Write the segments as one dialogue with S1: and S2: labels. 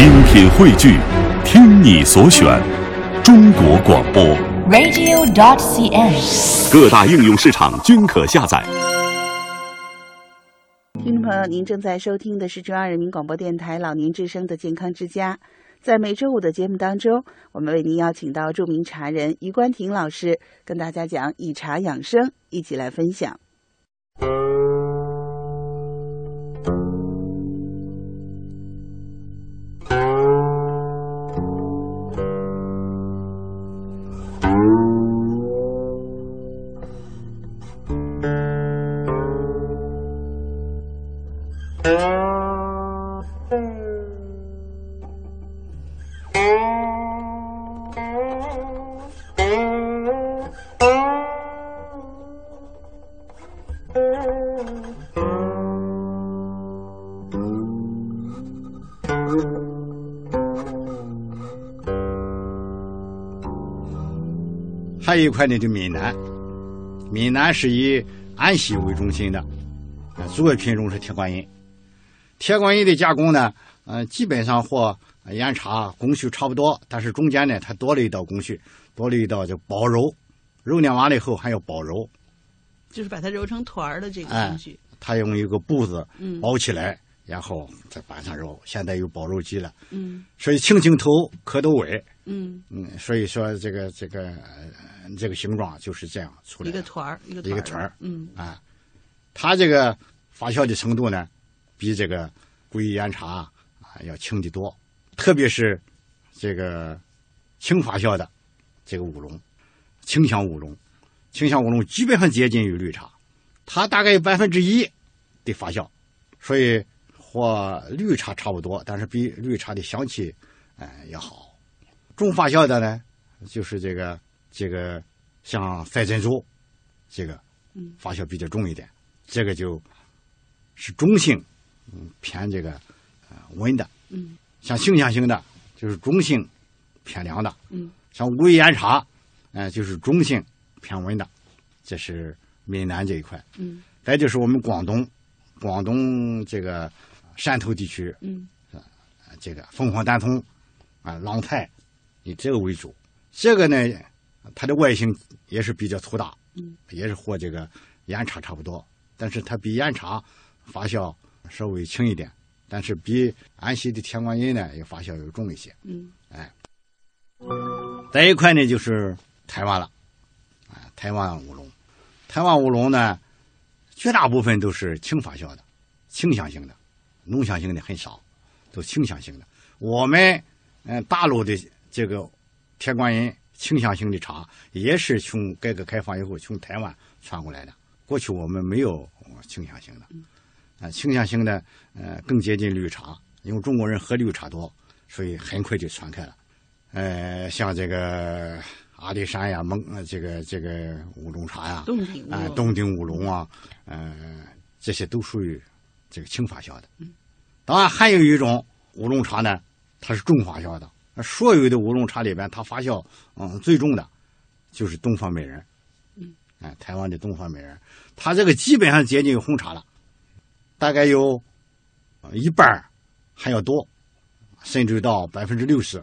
S1: 精品汇聚，听你所选，中国广播。
S2: radio.dot.cn，。
S1: 各大应用市场均可下载。
S3: 听众朋友，您正在收听的是中央人民广播电台老年之声的健康之家。在每周五的节目当中，我们为您邀请到著名茶人余冠廷老师，跟大家讲以茶养生，一起来分享。
S4: 还有一块呢，就闽南，闽南是以安溪为中心的，呃主要品种是铁观音。铁观音的加工呢，呃，基本上和岩茶工序差不多，但是中间呢，它多了一道工序，多了一道叫包揉，揉捻完了以后还要包揉，
S5: 就是把它揉成团儿的这个
S4: 哎
S5: 工序。
S4: 它用一个布子
S5: 嗯
S4: 包起来，然后再板上揉。现在有包揉机了，
S5: 嗯
S4: 所以轻轻头，磕头尾。
S5: 嗯，
S4: 嗯，所以说这个这个呃这个形状就是这样出来的。
S5: 一个团儿，一个团儿嗯
S4: 啊，它这个发酵的程度呢，比这个故意岩茶啊要轻得多，特别是这个轻发酵的这个乌龙，清香乌龙，清香乌龙基本上接近于绿茶，它大概有百分之一的发酵，所以和绿茶差不多，但是比绿茶的香气呃要好。重发酵的呢，就是这个这个像赛珍珠，这个
S5: 嗯
S4: 发酵比较重一点，这个就是中性，嗯，偏这个呃温的。
S5: 嗯
S4: 像清香型的，就是中性偏凉的；
S5: 嗯
S4: 像乌龟岩茶，呃，就是中性偏温的。这是闽南这一块。
S5: 嗯
S4: 再就是我们广东，广东这个汕头地区，
S5: 嗯
S4: 呃这个凤凰单丛啊、狼菜，以这个为主。这个呢，它的外形也是比较粗大，
S5: 嗯，
S4: 也是和这个岩茶差不多，但是它比岩茶发酵稍微轻一点，但是比安溪的铁观音呢，也发酵要重一些。
S5: 嗯
S4: 再一块呢，就是台湾了，啊，台湾乌龙，台湾乌龙呢，绝大部分都是轻发酵的，清香型的，浓香型的很少，都清香型的。我们嗯、大陆的这个铁观音清香型的茶，也是从改革开放以后从台湾传过来的。过去我们没有呃清香型的，啊，倾向性的呃更接近绿茶，因为中国人喝绿茶多，所以很快就传开了。呃，像这个阿里山呀、蒙呃这个这个乌龙茶呀，
S5: 洞顶乌
S4: 啊、
S5: 龙
S4: 洞顶乌龙啊，呃，这些都属于这个轻发酵的。当然，还有一种乌龙茶呢，它是重发酵的。所有的乌龙茶里边，它发酵嗯最重的，就是东方美人。
S5: 嗯，
S4: 哎，台湾的东方美人，它这个基本上接近于红茶了，大概有一半还要多，甚至到百分之六十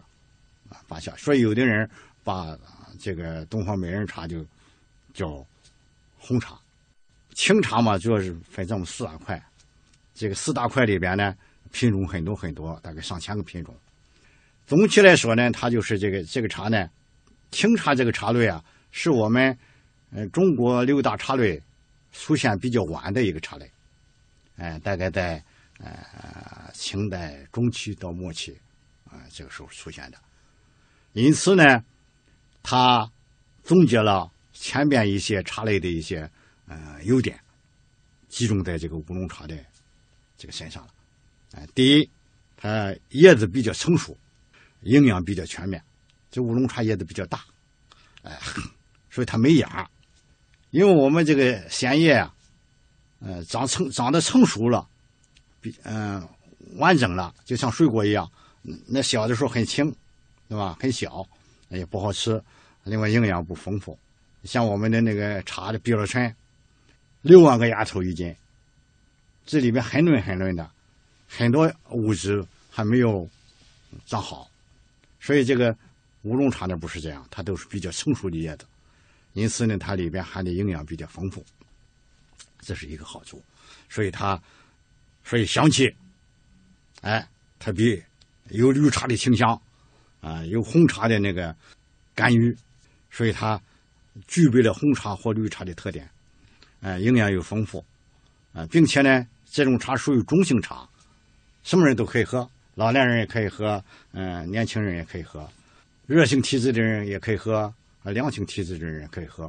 S4: 啊发酵。所以有的人把这个东方美人茶就叫红茶。清茶嘛，主要是分这么四大块。这个四大块里边呢，品种很多很多，大概上千个品种。总体来说呢，它就是这个这个茶呢，清茶这个茶类啊，是我们呃中国六大茶类出现比较晚的一个茶类。哎、大概在呃清代中期到末期啊、这个时候出现的。因此呢，它总结了前边一些茶类的一些呃优点，集中在这个乌龙茶的这个身上了。哎、第一，它叶子比较成熟，营养比较全面。这乌龙茶叶子比较大，哎、所以它没芽。因为我们这个鲜叶啊，呃，长成长得成熟了，比嗯、完整了，就像水果一样。那小的时候很轻，对吧？很小，也不好吃，另外营养不丰富。像我们的那个茶的碧螺春，六万个芽头一斤，这里边很嫩很嫩的，很多物质还没有长好。所以这个乌龙茶呢不是这样，它都是比较成熟的叶子，因此呢它里边含的营养比较丰富，这是一个好处。所以它，所以香气，哎，它比有绿茶的清香，啊，有红茶的那个甘郁，所以它具备了红茶或绿茶的特点，哎，营养又丰富，啊，并且呢，这种茶属于中性茶，什么人都可以喝，老年人也可以喝，嗯、年轻人也可以喝，热性体质的人也可以喝，啊，凉性体质的人也可以喝，